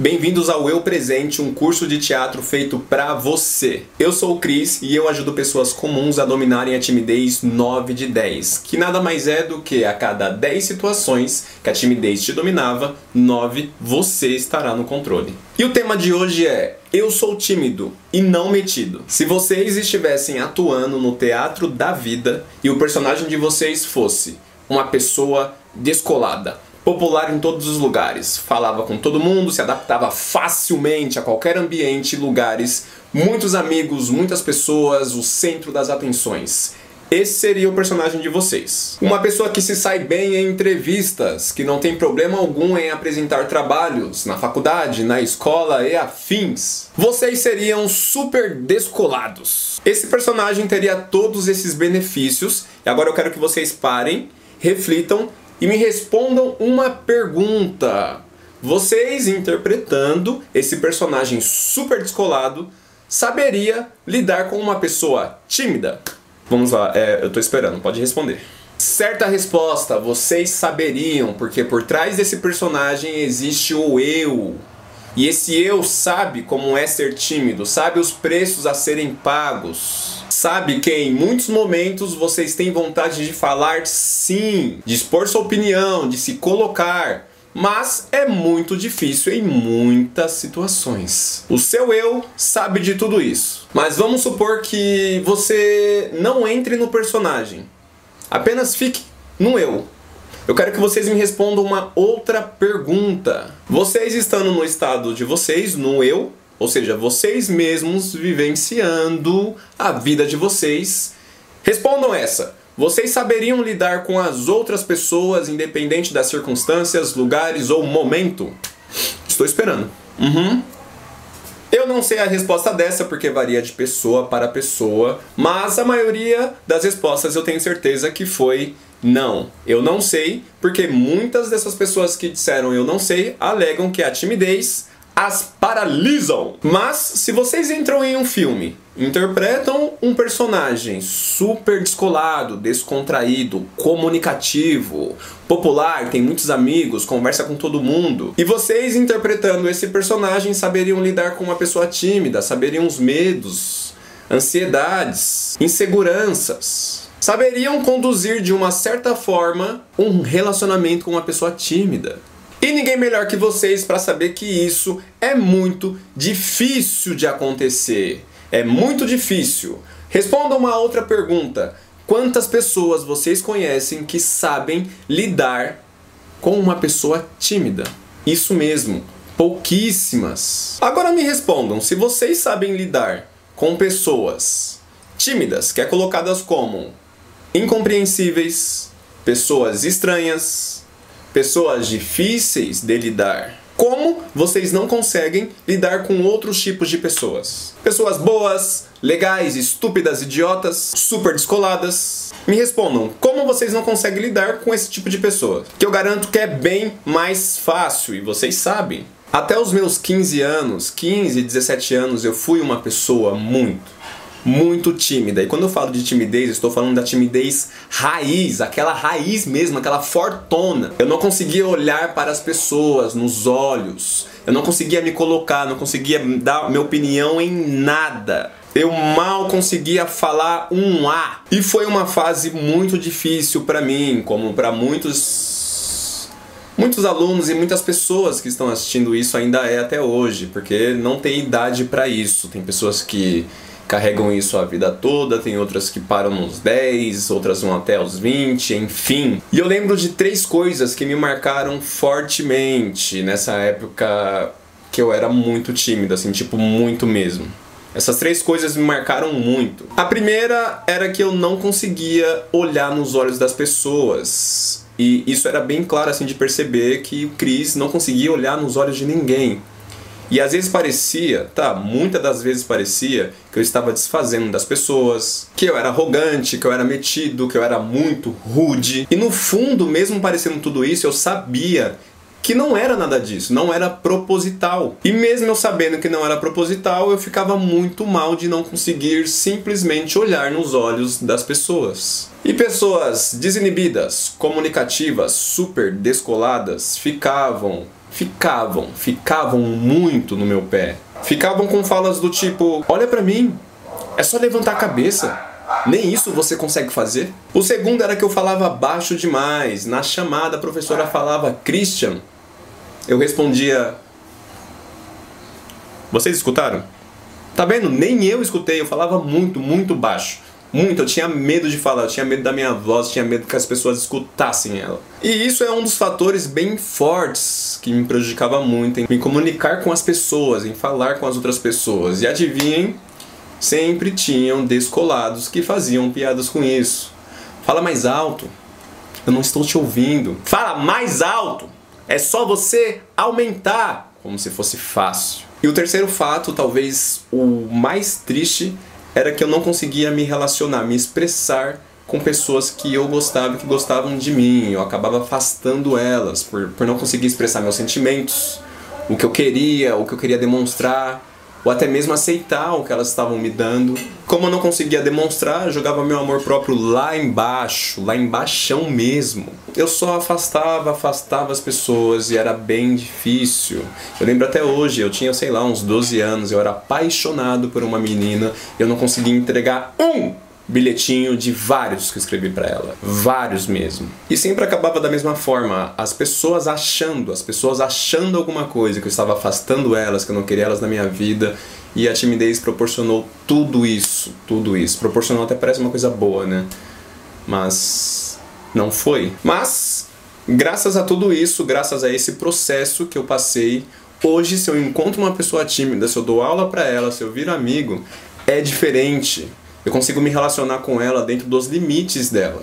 Bem-vindos ao Eu Presente, um curso de teatro feito para você. Eu sou o Cris e eu ajudo pessoas comuns a dominarem a timidez 9 de 10, que nada mais é do que a cada 10 situações que a timidez te dominava, 9 você estará no controle. E o tema de hoje é Eu sou tímido e não metido. Se vocês estivessem atuando no teatro da vida e o personagem de vocês fosse uma pessoa descolada, popular em todos os lugares, falava com todo mundo, se adaptava facilmente a qualquer ambiente lugares, muitos amigos, muitas pessoas, o centro das atenções. Esse seria o personagem de vocês. Uma pessoa que se sai bem em entrevistas, que não tem problema algum em apresentar trabalhos na faculdade, na escola e afins. Vocês seriam super descolados. Esse personagem teria todos esses benefícios, e agora eu quero que vocês parem, reflitam e me respondam uma pergunta. Vocês interpretando esse personagem super descolado, saberia lidar com uma pessoa tímida? Vamos lá, é, eu tô esperando, pode responder. Certa resposta, vocês saberiam, porque por trás desse personagem existe o eu. E esse eu sabe como é ser tímido, sabe os preços a serem pagos sabe que em muitos momentos vocês têm vontade de falar sim, de expor sua opinião, de se colocar, mas é muito difícil em muitas situações. O seu eu sabe de tudo isso. Mas vamos supor que você não entre no personagem. Apenas fique no eu. Eu quero que vocês me respondam uma outra pergunta. Vocês estando no estado de vocês, no eu, ou seja, vocês mesmos vivenciando a vida de vocês. Respondam essa. Vocês saberiam lidar com as outras pessoas, independente das circunstâncias, lugares ou momento? Estou esperando. Uhum. Eu não sei a resposta dessa porque varia de pessoa para pessoa, mas a maioria das respostas eu tenho certeza que foi não. Eu não sei, porque muitas dessas pessoas que disseram eu não sei alegam que a timidez as paralisam. Mas se vocês entram em um filme, interpretam um personagem super descolado, descontraído, comunicativo, popular, tem muitos amigos, conversa com todo mundo, e vocês interpretando esse personagem saberiam lidar com uma pessoa tímida, saberiam os medos, ansiedades, inseguranças. Saberiam conduzir de uma certa forma um relacionamento com uma pessoa tímida. E ninguém melhor que vocês para saber que isso é muito difícil de acontecer. É muito difícil. Responda uma outra pergunta. Quantas pessoas vocês conhecem que sabem lidar com uma pessoa tímida? Isso mesmo, pouquíssimas. Agora me respondam, se vocês sabem lidar com pessoas tímidas, que é colocadas como incompreensíveis, pessoas estranhas, pessoas difíceis de lidar. Como vocês não conseguem lidar com outros tipos de pessoas? Pessoas boas, legais, estúpidas, idiotas, super descoladas. Me respondam, como vocês não conseguem lidar com esse tipo de pessoa? Que eu garanto que é bem mais fácil e vocês sabem. Até os meus 15 anos, 15, 17 anos, eu fui uma pessoa muito, muito tímida. E quando eu falo de timidez, eu estou falando da timidez raiz, aquela raiz mesmo, aquela fortona. Eu não conseguia olhar para as pessoas nos olhos. Eu não conseguia me colocar, não conseguia dar minha opinião em nada. Eu mal conseguia falar um A. E foi uma fase muito difícil para mim, como para muitos muitos alunos e muitas pessoas que estão assistindo isso ainda é até hoje, porque não tem idade para isso. Tem pessoas que carregam isso a vida toda, tem outras que param nos 10, outras vão até os 20, enfim. E eu lembro de três coisas que me marcaram fortemente nessa época que eu era muito tímido, assim, tipo, muito mesmo. Essas três coisas me marcaram muito. A primeira era que eu não conseguia olhar nos olhos das pessoas. E isso era bem claro assim de perceber que o Chris não conseguia olhar nos olhos de ninguém. E às vezes parecia, tá, muitas das vezes parecia que eu estava desfazendo das pessoas, que eu era arrogante, que eu era metido, que eu era muito rude. E no fundo, mesmo parecendo tudo isso, eu sabia que não era nada disso, não era proposital. E mesmo eu sabendo que não era proposital, eu ficava muito mal de não conseguir simplesmente olhar nos olhos das pessoas. E pessoas desinibidas, comunicativas, super descoladas, ficavam ficavam, ficavam muito no meu pé. Ficavam com falas do tipo: Olha para mim, é só levantar a cabeça. Nem isso você consegue fazer? O segundo era que eu falava baixo demais. Na chamada, a professora falava Christian. Eu respondia. Vocês escutaram? Tá vendo? Nem eu escutei, eu falava muito, muito baixo. Muito, eu tinha medo de falar, eu tinha medo da minha voz, tinha medo que as pessoas escutassem ela. E isso é um dos fatores bem fortes que me prejudicava muito em me comunicar com as pessoas, em falar com as outras pessoas. E adivinhem, sempre tinham descolados que faziam piadas com isso. Fala mais alto. Eu não estou te ouvindo. Fala mais alto. É só você aumentar, como se fosse fácil. E o terceiro fato, talvez o mais triste, era que eu não conseguia me relacionar, me expressar com pessoas que eu gostava, que gostavam de mim. Eu acabava afastando elas por, por não conseguir expressar meus sentimentos, o que eu queria, o que eu queria demonstrar ou até mesmo aceitar o que elas estavam me dando. Como eu não conseguia demonstrar, jogava meu amor próprio lá embaixo, lá embaixo mesmo. Eu só afastava, afastava as pessoas e era bem difícil. Eu lembro até hoje, eu tinha, sei lá, uns 12 anos, eu era apaixonado por uma menina, eu não conseguia entregar um bilhetinho de vários que eu escrevi para ela, vários mesmo. E sempre acabava da mesma forma, as pessoas achando, as pessoas achando alguma coisa que eu estava afastando elas, que eu não queria elas na minha vida, e a timidez proporcionou tudo isso, tudo isso. Proporcionou até parece uma coisa boa, né? Mas não foi. Mas graças a tudo isso, graças a esse processo que eu passei, hoje se eu encontro uma pessoa tímida, se eu dou aula para ela, se eu viro amigo, é diferente eu consigo me relacionar com ela dentro dos limites dela.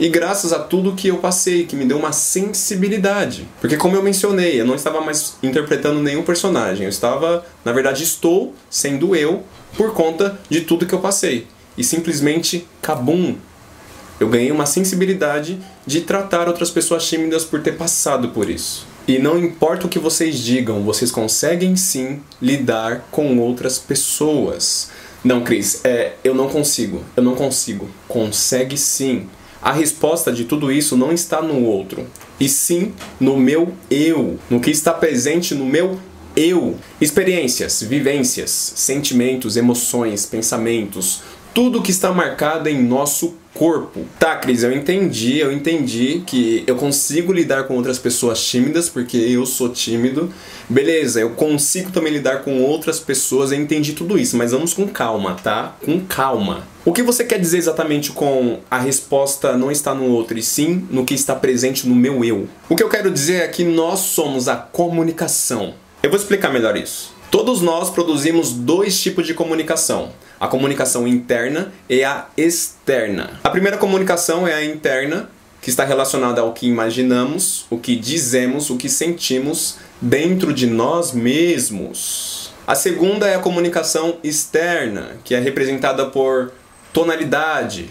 E graças a tudo que eu passei, que me deu uma sensibilidade. Porque, como eu mencionei, eu não estava mais interpretando nenhum personagem. Eu estava, na verdade, estou sendo eu por conta de tudo que eu passei. E simplesmente, cabum! Eu ganhei uma sensibilidade de tratar outras pessoas tímidas por ter passado por isso. E não importa o que vocês digam, vocês conseguem sim lidar com outras pessoas. Não, Cris, é, eu não consigo. Eu não consigo. Consegue sim. A resposta de tudo isso não está no outro, e sim no meu eu, no que está presente no meu eu. Experiências, vivências, sentimentos, emoções, pensamentos, tudo que está marcado em nosso corpo. Tá, Cris, eu entendi, eu entendi que eu consigo lidar com outras pessoas tímidas, porque eu sou tímido. Beleza, eu consigo também lidar com outras pessoas, eu entendi tudo isso, mas vamos com calma, tá? Com calma. O que você quer dizer exatamente com a resposta não está no outro, e sim no que está presente no meu eu? O que eu quero dizer é que nós somos a comunicação. Eu vou explicar melhor isso. Todos nós produzimos dois tipos de comunicação a comunicação interna e a externa. A primeira comunicação é a interna, que está relacionada ao que imaginamos, o que dizemos, o que sentimos dentro de nós mesmos. A segunda é a comunicação externa, que é representada por tonalidade,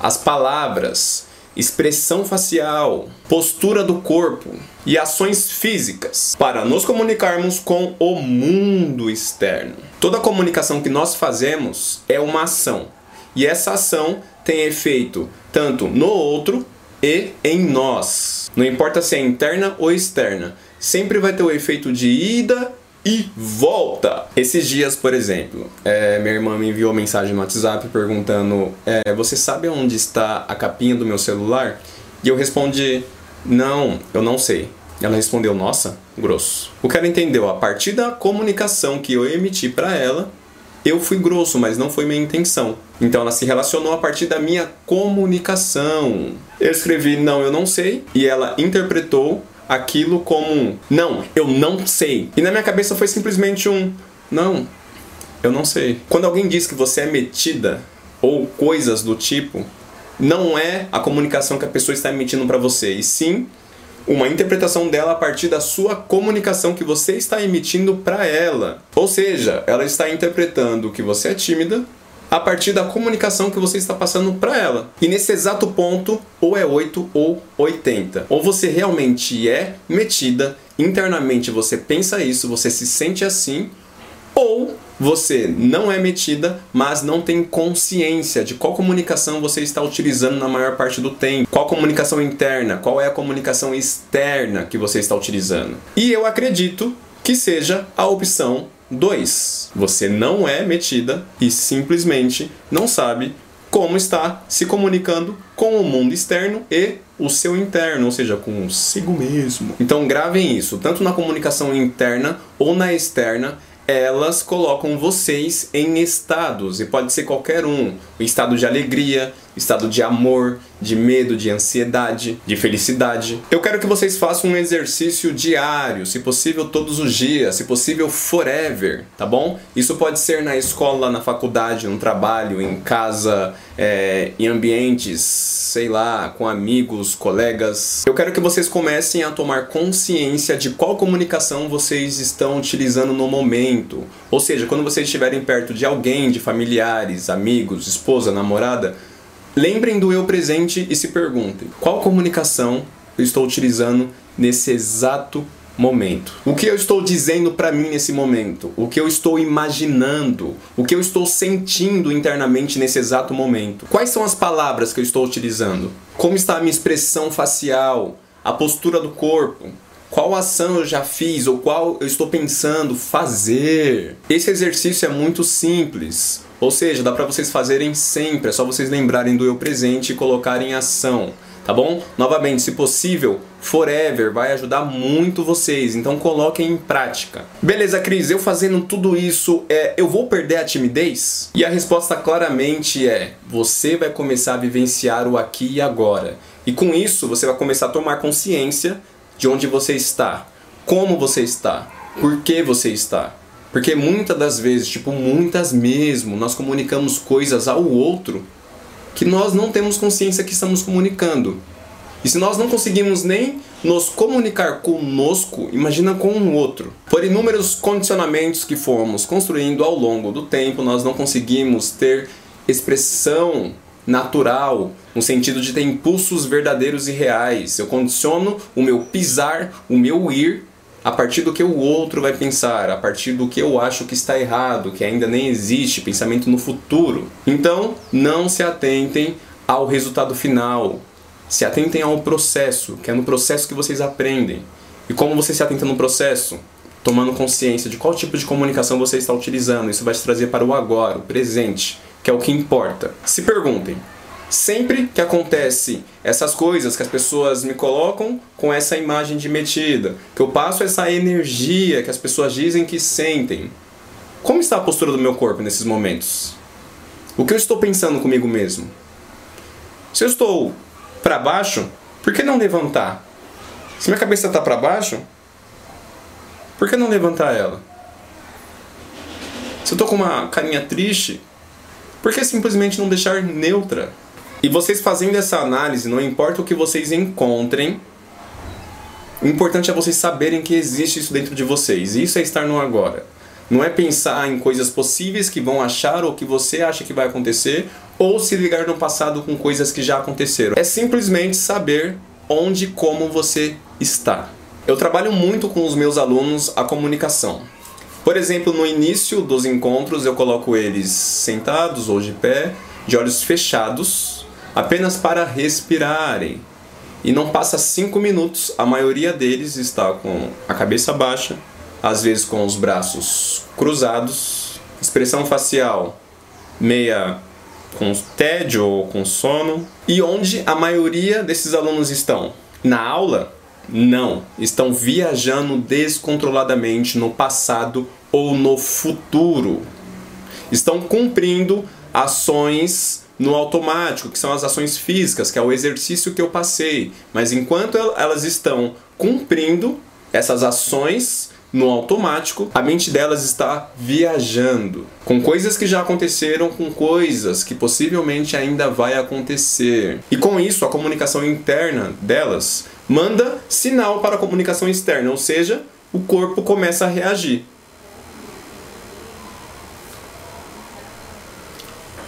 as palavras, expressão facial, postura do corpo e ações físicas para nos comunicarmos com o mundo externo. Toda comunicação que nós fazemos é uma ação e essa ação tem efeito tanto no outro e em nós. Não importa se é interna ou externa, sempre vai ter o efeito de ida e volta. Esses dias, por exemplo, é, minha irmã me enviou mensagem no WhatsApp perguntando: é, Você sabe onde está a capinha do meu celular? E eu respondi: Não, eu não sei. Ela respondeu: Nossa, grosso. O ela entendeu? A partir da comunicação que eu emiti para ela, eu fui grosso, mas não foi minha intenção. Então ela se relacionou a partir da minha comunicação. Eu escrevi: Não, eu não sei. E ela interpretou aquilo como um não, eu não sei. E na minha cabeça foi simplesmente um não, eu não sei. Quando alguém diz que você é metida ou coisas do tipo, não é a comunicação que a pessoa está emitindo para você, e sim uma interpretação dela a partir da sua comunicação que você está emitindo para ela. Ou seja, ela está interpretando que você é tímida a partir da comunicação que você está passando para ela. E nesse exato ponto, ou é 8 ou 80. Ou você realmente é metida, internamente você pensa isso, você se sente assim, ou você não é metida, mas não tem consciência de qual comunicação você está utilizando na maior parte do tempo. Qual comunicação interna, qual é a comunicação externa que você está utilizando. E eu acredito que seja a opção 2. Você não é metida e simplesmente não sabe como está se comunicando com o mundo externo e o seu interno, ou seja, consigo mesmo. Então gravem isso, tanto na comunicação interna ou na externa, elas colocam vocês em estados, e pode ser qualquer um: o estado de alegria, estado de amor, de medo, de ansiedade, de felicidade. Eu quero que vocês façam um exercício diário, se possível todos os dias, se possível forever, tá bom? Isso pode ser na escola, na faculdade, no trabalho, em casa, é, em ambientes, sei lá, com amigos, colegas. Eu quero que vocês comecem a tomar consciência de qual comunicação vocês estão utilizando no momento. Ou seja, quando vocês estiverem perto de alguém, de familiares, amigos, esposa, namorada, Lembrem do eu presente e se perguntem: qual comunicação eu estou utilizando nesse exato momento? O que eu estou dizendo para mim nesse momento? O que eu estou imaginando? O que eu estou sentindo internamente nesse exato momento? Quais são as palavras que eu estou utilizando? Como está a minha expressão facial? A postura do corpo? Qual ação eu já fiz ou qual eu estou pensando fazer? Esse exercício é muito simples. Ou seja, dá para vocês fazerem sempre, é só vocês lembrarem do eu presente e colocarem em ação, tá bom? Novamente, se possível, forever vai ajudar muito vocês, então coloquem em prática. Beleza, Cris, eu fazendo tudo isso, é, eu vou perder a timidez? E a resposta claramente é: você vai começar a vivenciar o aqui e agora. E com isso, você vai começar a tomar consciência de onde você está, como você está, por que você está. Porque muitas das vezes, tipo, muitas mesmo, nós comunicamos coisas ao outro que nós não temos consciência que estamos comunicando. E se nós não conseguimos nem nos comunicar conosco, imagina com o outro. Por inúmeros condicionamentos que fomos construindo ao longo do tempo, nós não conseguimos ter expressão natural, no sentido de ter impulsos verdadeiros e reais. Eu condiciono o meu pisar, o meu ir a partir do que o outro vai pensar, a partir do que eu acho que está errado, que ainda nem existe, pensamento no futuro. Então, não se atentem ao resultado final. Se atentem ao processo, que é no processo que vocês aprendem. E como você se atenta no processo? Tomando consciência de qual tipo de comunicação você está utilizando. Isso vai te trazer para o agora, o presente, que é o que importa. Se perguntem: Sempre que acontece essas coisas que as pessoas me colocam com essa imagem de metida, que eu passo essa energia que as pessoas dizem que sentem, como está a postura do meu corpo nesses momentos? O que eu estou pensando comigo mesmo? Se eu estou para baixo, por que não levantar? Se minha cabeça está para baixo, por que não levantar ela? Se eu estou com uma carinha triste, por que simplesmente não deixar neutra? E vocês fazendo essa análise, não importa o que vocês encontrem, o importante é vocês saberem que existe isso dentro de vocês. Isso é estar no agora. Não é pensar em coisas possíveis que vão achar ou que você acha que vai acontecer, ou se ligar no passado com coisas que já aconteceram. É simplesmente saber onde e como você está. Eu trabalho muito com os meus alunos a comunicação. Por exemplo, no início dos encontros eu coloco eles sentados ou de pé, de olhos fechados, apenas para respirarem. E não passa cinco minutos, a maioria deles está com a cabeça baixa, às vezes com os braços cruzados, expressão facial meia com tédio ou com sono. E onde a maioria desses alunos estão? Na aula? Não, estão viajando descontroladamente no passado ou no futuro. Estão cumprindo ações no automático, que são as ações físicas, que é o exercício que eu passei. Mas enquanto elas estão cumprindo essas ações no automático, a mente delas está viajando com coisas que já aconteceram, com coisas que possivelmente ainda vai acontecer. E com isso, a comunicação interna delas manda sinal para a comunicação externa, ou seja, o corpo começa a reagir.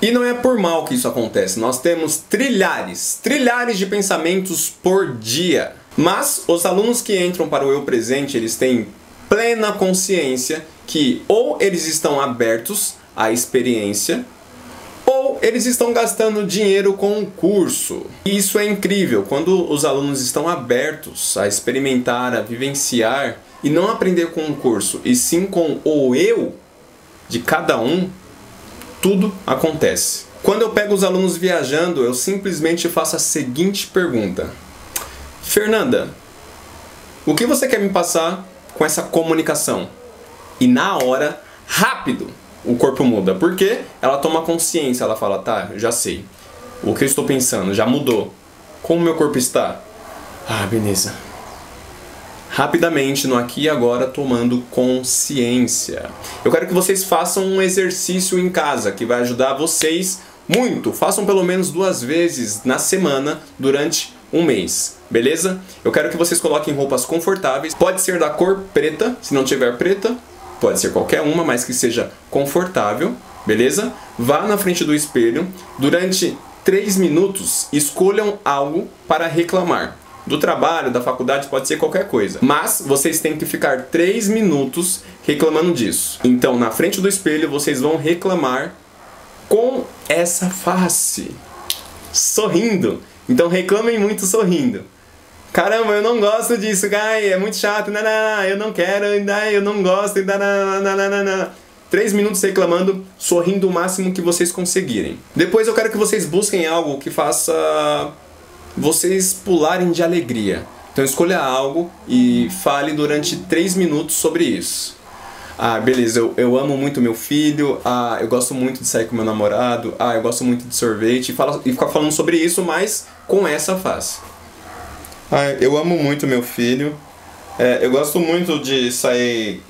E não é por mal que isso acontece. Nós temos trilhares, trilhares de pensamentos por dia. Mas os alunos que entram para o eu presente, eles têm plena consciência que ou eles estão abertos à experiência eles estão gastando dinheiro com o curso. E isso é incrível, quando os alunos estão abertos a experimentar, a vivenciar e não aprender com o curso, e sim com o eu de cada um, tudo acontece. Quando eu pego os alunos viajando, eu simplesmente faço a seguinte pergunta: Fernanda, o que você quer me passar com essa comunicação? E na hora, rápido, o corpo muda. Porque ela toma consciência, ela fala, tá, já sei. O que eu estou pensando já mudou. Como meu corpo está? Ah, beleza. Rapidamente, no aqui e agora, tomando consciência. Eu quero que vocês façam um exercício em casa que vai ajudar vocês muito. Façam pelo menos duas vezes na semana durante um mês, beleza? Eu quero que vocês coloquem roupas confortáveis. Pode ser da cor preta, se não tiver preta, pode ser qualquer uma, mas que seja confortável, beleza? Vá na frente do espelho, durante 3 minutos escolham algo para reclamar. Do trabalho, da faculdade, pode ser qualquer coisa. Mas vocês têm que ficar 3 minutos reclamando disso. Então, na frente do espelho, vocês vão reclamar com essa face, sorrindo. Então, reclamem muito sorrindo. Caramba, eu não gosto disso, ai, é muito chato, não, eu não quero, eu não gosto, não. Três minutos reclamando, sorrindo o máximo que vocês conseguirem. Depois eu quero que vocês busquem algo que faça vocês pularem de alegria. Então escolha algo e fale durante três minutos sobre isso. Ah, beleza, eu, eu amo muito meu filho, ah, eu gosto muito de sair com meu namorado, ah, eu gosto muito de sorvete, e, fala, e ficar falando sobre isso, mas com essa face. Ah, eu amo muito meu filho. É, eu gosto muito de sair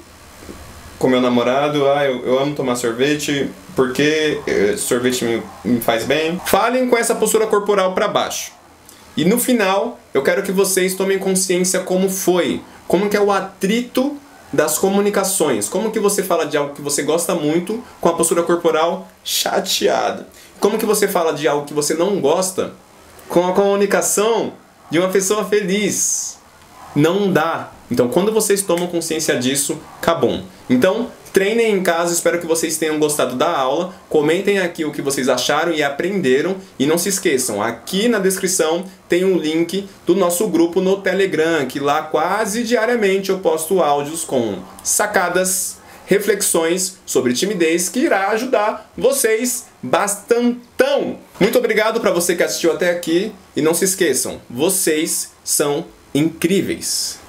com meu namorado. Ah, eu, eu amo tomar sorvete porque eh, sorvete me, me faz bem. Falem com essa postura corporal para baixo. E no final, eu quero que vocês tomem consciência como foi, como que é o atrito das comunicações. Como que você fala de algo que você gosta muito com a postura corporal chateada? Como que você fala de algo que você não gosta com a comunicação de uma pessoa feliz. Não dá. Então, quando vocês tomam consciência disso, acabou. Então, treinem em casa, espero que vocês tenham gostado da aula. Comentem aqui o que vocês acharam e aprenderam. E não se esqueçam, aqui na descrição tem um link do nosso grupo no Telegram, que lá quase diariamente eu posto áudios com sacadas, reflexões sobre timidez que irá ajudar vocês bastantão. Muito obrigado para você que assistiu até aqui e não se esqueçam, vocês são incríveis.